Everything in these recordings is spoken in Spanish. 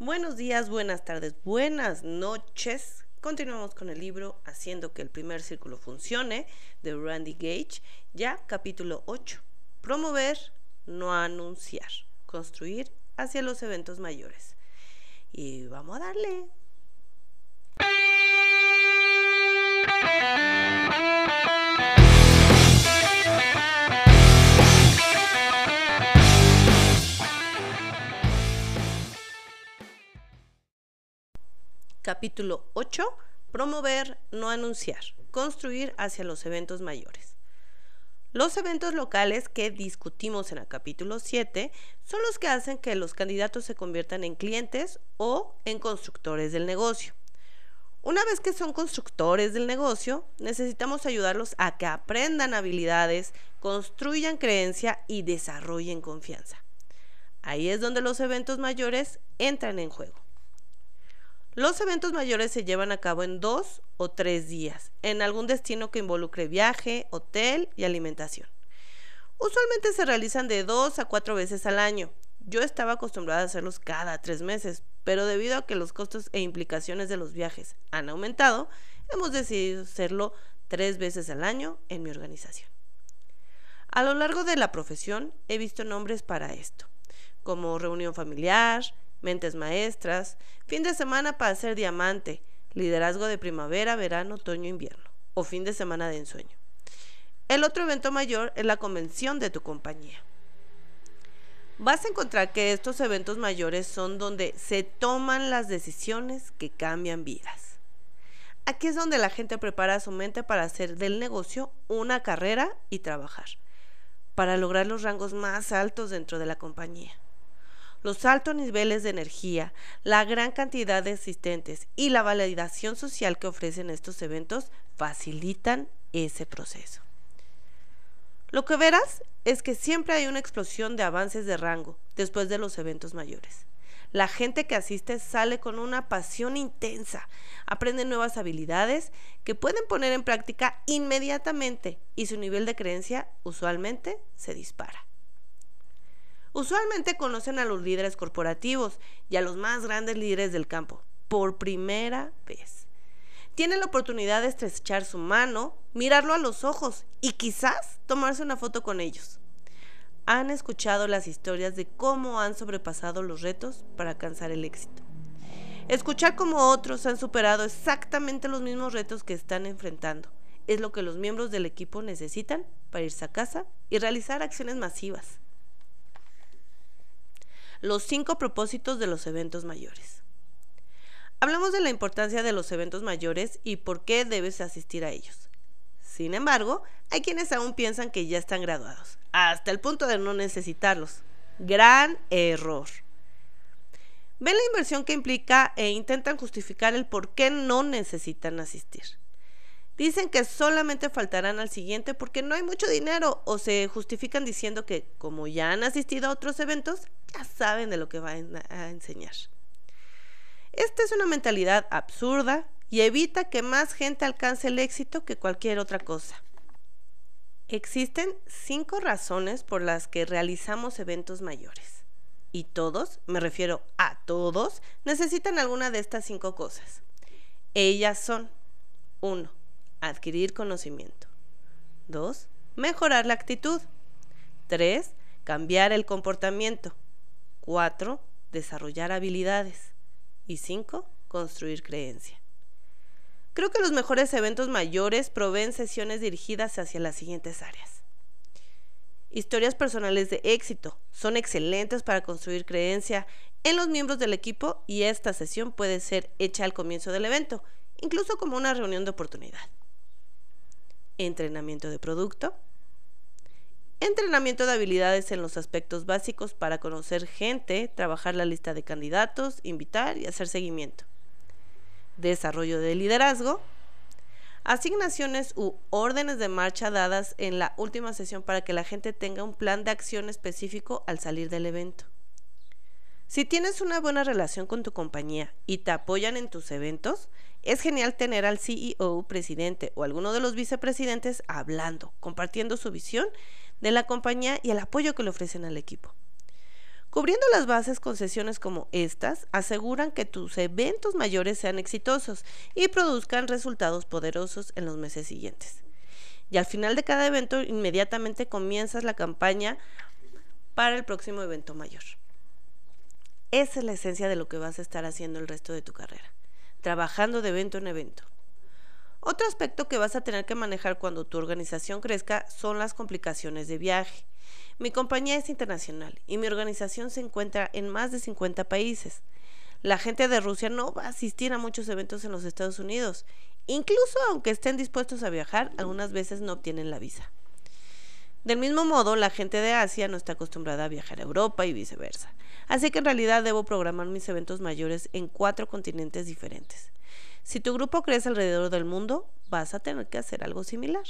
Buenos días, buenas tardes, buenas noches. Continuamos con el libro Haciendo que el primer círculo funcione de Randy Gage, ya capítulo 8. Promover, no anunciar. Construir hacia los eventos mayores. Y vamos a darle. Capítulo 8. Promover, no anunciar. Construir hacia los eventos mayores. Los eventos locales que discutimos en el capítulo 7 son los que hacen que los candidatos se conviertan en clientes o en constructores del negocio. Una vez que son constructores del negocio, necesitamos ayudarlos a que aprendan habilidades, construyan creencia y desarrollen confianza. Ahí es donde los eventos mayores entran en juego. Los eventos mayores se llevan a cabo en dos o tres días, en algún destino que involucre viaje, hotel y alimentación. Usualmente se realizan de dos a cuatro veces al año. Yo estaba acostumbrada a hacerlos cada tres meses, pero debido a que los costos e implicaciones de los viajes han aumentado, hemos decidido hacerlo tres veces al año en mi organización. A lo largo de la profesión he visto nombres para esto, como reunión familiar, mentes maestras, fin de semana para hacer diamante, liderazgo de primavera, verano, otoño, invierno, o fin de semana de ensueño. El otro evento mayor es la convención de tu compañía. Vas a encontrar que estos eventos mayores son donde se toman las decisiones que cambian vidas. Aquí es donde la gente prepara su mente para hacer del negocio una carrera y trabajar, para lograr los rangos más altos dentro de la compañía los altos niveles de energía, la gran cantidad de asistentes y la validación social que ofrecen estos eventos facilitan ese proceso. Lo que verás es que siempre hay una explosión de avances de rango después de los eventos mayores. La gente que asiste sale con una pasión intensa, aprende nuevas habilidades que pueden poner en práctica inmediatamente y su nivel de creencia usualmente se dispara. Usualmente conocen a los líderes corporativos y a los más grandes líderes del campo por primera vez. Tienen la oportunidad de estrechar su mano, mirarlo a los ojos y quizás tomarse una foto con ellos. Han escuchado las historias de cómo han sobrepasado los retos para alcanzar el éxito. Escuchar cómo otros han superado exactamente los mismos retos que están enfrentando es lo que los miembros del equipo necesitan para irse a casa y realizar acciones masivas los cinco propósitos de los eventos mayores. Hablamos de la importancia de los eventos mayores y por qué debes asistir a ellos. Sin embargo, hay quienes aún piensan que ya están graduados, hasta el punto de no necesitarlos. Gran error. Ven la inversión que implica e intentan justificar el por qué no necesitan asistir. Dicen que solamente faltarán al siguiente porque no hay mucho dinero o se justifican diciendo que como ya han asistido a otros eventos, ya saben de lo que van a enseñar. Esta es una mentalidad absurda y evita que más gente alcance el éxito que cualquier otra cosa. Existen cinco razones por las que realizamos eventos mayores. Y todos, me refiero a todos, necesitan alguna de estas cinco cosas. Ellas son 1 adquirir conocimiento. 2. Mejorar la actitud. 3. Cambiar el comportamiento. 4. Desarrollar habilidades. Y 5. Construir creencia. Creo que los mejores eventos mayores proveen sesiones dirigidas hacia las siguientes áreas. Historias personales de éxito son excelentes para construir creencia en los miembros del equipo y esta sesión puede ser hecha al comienzo del evento, incluso como una reunión de oportunidad entrenamiento de producto, entrenamiento de habilidades en los aspectos básicos para conocer gente, trabajar la lista de candidatos, invitar y hacer seguimiento, desarrollo de liderazgo, asignaciones u órdenes de marcha dadas en la última sesión para que la gente tenga un plan de acción específico al salir del evento. Si tienes una buena relación con tu compañía y te apoyan en tus eventos, es genial tener al CEO, presidente o alguno de los vicepresidentes hablando, compartiendo su visión de la compañía y el apoyo que le ofrecen al equipo. Cubriendo las bases con sesiones como estas, aseguran que tus eventos mayores sean exitosos y produzcan resultados poderosos en los meses siguientes. Y al final de cada evento, inmediatamente comienzas la campaña para el próximo evento mayor. Esa es la esencia de lo que vas a estar haciendo el resto de tu carrera, trabajando de evento en evento. Otro aspecto que vas a tener que manejar cuando tu organización crezca son las complicaciones de viaje. Mi compañía es internacional y mi organización se encuentra en más de 50 países. La gente de Rusia no va a asistir a muchos eventos en los Estados Unidos. Incluso aunque estén dispuestos a viajar, algunas veces no obtienen la visa. Del mismo modo, la gente de Asia no está acostumbrada a viajar a Europa y viceversa. Así que en realidad debo programar mis eventos mayores en cuatro continentes diferentes. Si tu grupo crece alrededor del mundo, vas a tener que hacer algo similar.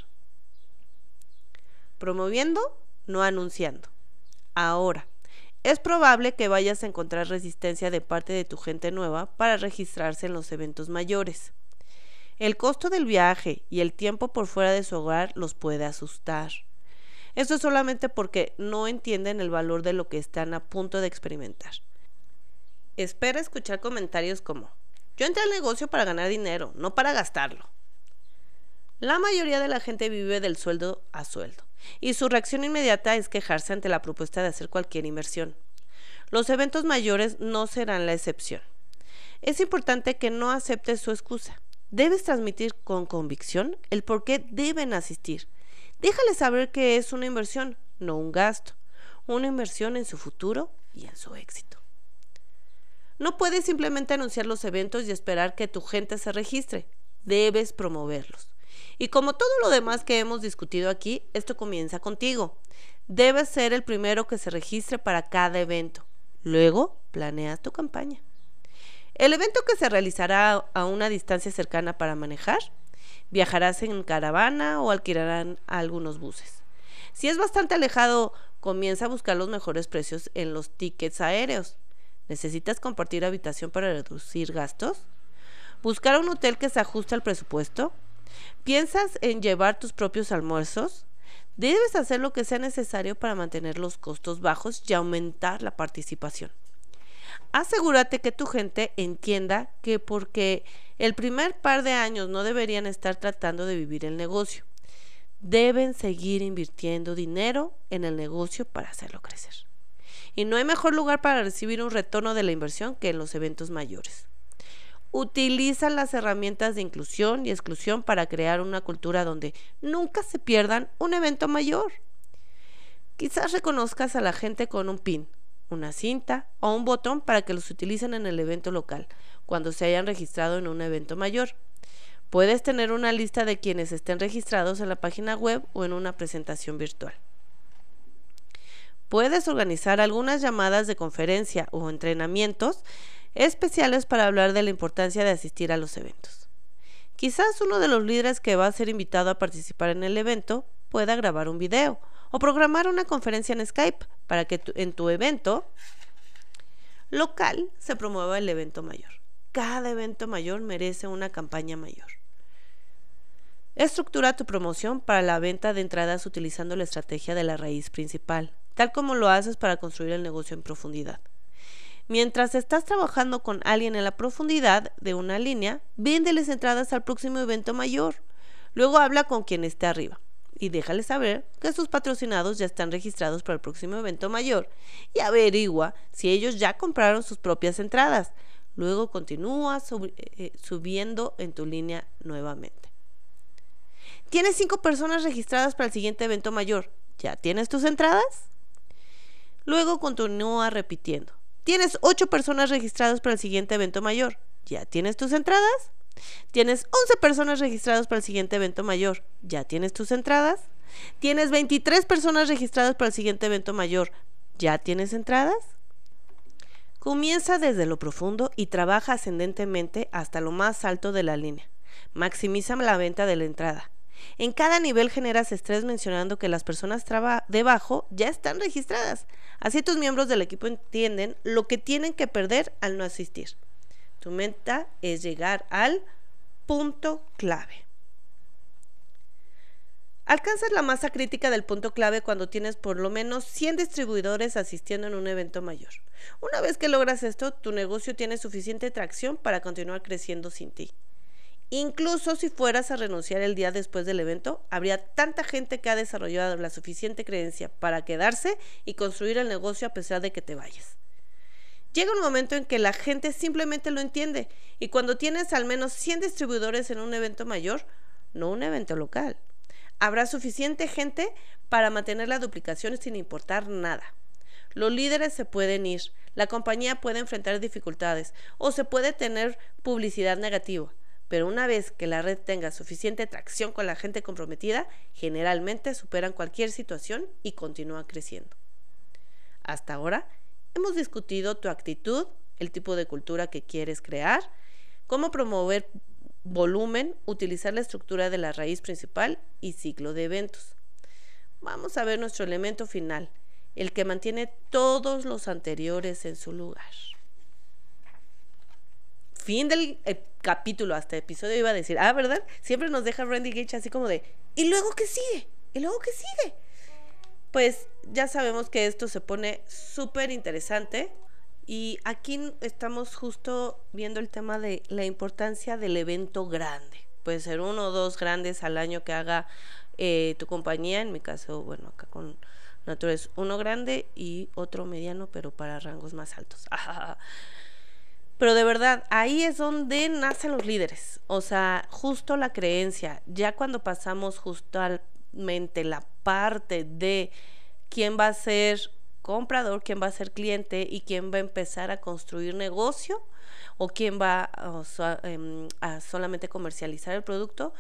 Promoviendo, no anunciando. Ahora, es probable que vayas a encontrar resistencia de parte de tu gente nueva para registrarse en los eventos mayores. El costo del viaje y el tiempo por fuera de su hogar los puede asustar. Esto es solamente porque no entienden el valor de lo que están a punto de experimentar. Espera escuchar comentarios como, yo entré al negocio para ganar dinero, no para gastarlo. La mayoría de la gente vive del sueldo a sueldo y su reacción inmediata es quejarse ante la propuesta de hacer cualquier inversión. Los eventos mayores no serán la excepción. Es importante que no aceptes su excusa. Debes transmitir con convicción el por qué deben asistir Déjale saber que es una inversión, no un gasto. Una inversión en su futuro y en su éxito. No puedes simplemente anunciar los eventos y esperar que tu gente se registre. Debes promoverlos. Y como todo lo demás que hemos discutido aquí, esto comienza contigo. Debes ser el primero que se registre para cada evento. Luego, planeas tu campaña. El evento que se realizará a una distancia cercana para manejar viajarás en caravana o alquilarán algunos buses. Si es bastante alejado, comienza a buscar los mejores precios en los tickets aéreos. ¿Necesitas compartir habitación para reducir gastos? ¿Buscar un hotel que se ajuste al presupuesto? ¿Piensas en llevar tus propios almuerzos? Debes hacer lo que sea necesario para mantener los costos bajos y aumentar la participación asegúrate que tu gente entienda que porque el primer par de años no deberían estar tratando de vivir el negocio. Deben seguir invirtiendo dinero en el negocio para hacerlo crecer. Y no hay mejor lugar para recibir un retorno de la inversión que en los eventos mayores. Utiliza las herramientas de inclusión y exclusión para crear una cultura donde nunca se pierdan un evento mayor. Quizás reconozcas a la gente con un pin, una cinta o un botón para que los utilicen en el evento local, cuando se hayan registrado en un evento mayor. Puedes tener una lista de quienes estén registrados en la página web o en una presentación virtual. Puedes organizar algunas llamadas de conferencia o entrenamientos especiales para hablar de la importancia de asistir a los eventos. Quizás uno de los líderes que va a ser invitado a participar en el evento pueda grabar un video o programar una conferencia en Skype para que en tu evento local se promueva el evento mayor. Cada evento mayor merece una campaña mayor. Estructura tu promoción para la venta de entradas utilizando la estrategia de la raíz principal, tal como lo haces para construir el negocio en profundidad. Mientras estás trabajando con alguien en la profundidad de una línea, véndeles entradas al próximo evento mayor. Luego habla con quien esté arriba y déjale saber que sus patrocinados ya están registrados para el próximo evento mayor y averigua si ellos ya compraron sus propias entradas. Luego continúa eh, subiendo en tu línea nuevamente. Tienes cinco personas registradas para el siguiente evento mayor. ¿Ya tienes tus entradas? Luego continúa repitiendo. Tienes ocho personas registradas para el siguiente evento mayor. ¿Ya tienes tus entradas? Tienes 11 personas registradas para el siguiente evento mayor. ¿Ya tienes tus entradas? Tienes 23 personas registradas para el siguiente evento mayor. ¿Ya tienes entradas? Comienza desde lo profundo y trabaja ascendentemente hasta lo más alto de la línea. Maximiza la venta de la entrada. En cada nivel generas estrés mencionando que las personas debajo ya están registradas. Así tus miembros del equipo entienden lo que tienen que perder al no asistir. Tu meta es llegar al punto clave. Alcanzas la masa crítica del punto clave cuando tienes por lo menos 100 distribuidores asistiendo en un evento mayor. Una vez que logras esto, tu negocio tiene suficiente tracción para continuar creciendo sin ti. Incluso si fueras a renunciar el día después del evento, habría tanta gente que ha desarrollado la suficiente creencia para quedarse y construir el negocio a pesar de que te vayas. Llega un momento en que la gente simplemente lo entiende y cuando tienes al menos 100 distribuidores en un evento mayor, no un evento local, habrá suficiente gente para mantener la duplicación sin importar nada. Los líderes se pueden ir, la compañía puede enfrentar dificultades o se puede tener publicidad negativa, pero una vez que la red tenga suficiente tracción con la gente comprometida, generalmente superan cualquier situación y continúan creciendo. Hasta ahora, hemos discutido tu actitud, el tipo de cultura que quieres crear, cómo promover volumen, utilizar la estructura de la raíz principal y ciclo de eventos. Vamos a ver nuestro elemento final, el que mantiene todos los anteriores en su lugar. Fin del eh, capítulo, hasta episodio iba a decir, ah, ¿verdad? Siempre nos deja Randy Gage así como de, ¿y luego qué sigue? ¿Y luego qué sigue? Pues ya sabemos que esto se pone súper interesante. Y aquí estamos justo viendo el tema de la importancia del evento grande. Puede ser uno o dos grandes al año que haga eh, tu compañía. En mi caso, bueno, acá con Natura es uno grande y otro mediano, pero para rangos más altos. pero de verdad, ahí es donde nacen los líderes. O sea, justo la creencia. Ya cuando pasamos la parte de quién va a ser comprador, quién va a ser cliente y quién va a empezar a construir negocio o quién va em, a, solamente comercializar el producto,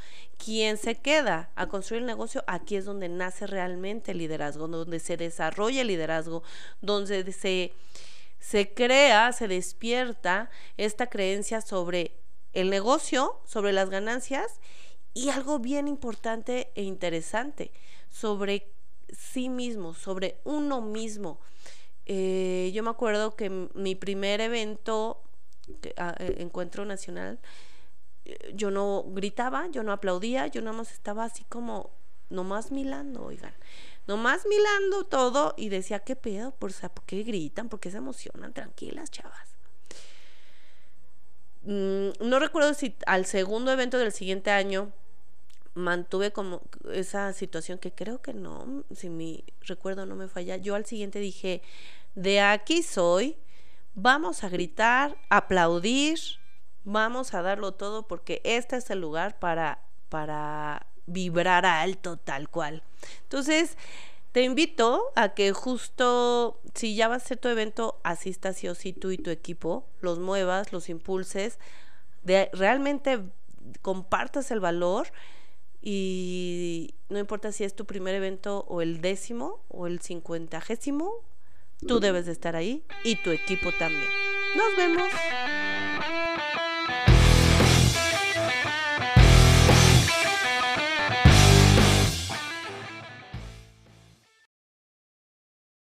quién se queda a construir el negocio, aquí es donde nace realmente el liderazgo, donde se desarrolla el liderazgo, donde se, se crea, se despierta esta creencia sobre el negocio, sobre las ganancias y algo bien importante e interesante, sobre sí mismo, sobre uno mismo. Eh, yo me acuerdo que mi primer evento, ah, eh, encuentro nacional, eh, yo no gritaba, yo no aplaudía, yo nada más estaba así como, nomás milando, oigan, nomás milando todo y decía, ¿qué pedo? ¿Por, ¿por qué gritan? ¿Por qué se emocionan? Tranquilas, chavas. Mm, no recuerdo si al segundo evento del siguiente año mantuve como esa situación que creo que no, si mi recuerdo no me falla, yo al siguiente dije, de aquí soy, vamos a gritar, aplaudir, vamos a darlo todo porque este es el lugar para, para vibrar alto tal cual. Entonces, te invito a que justo si ya va a ser tu evento, asistas sí o sí tú y tu equipo, los muevas, los impulses, de realmente compartas el valor y no importa si es tu primer evento o el décimo o el cincuentagésimo, tú debes de estar ahí y tu equipo también. Nos vemos.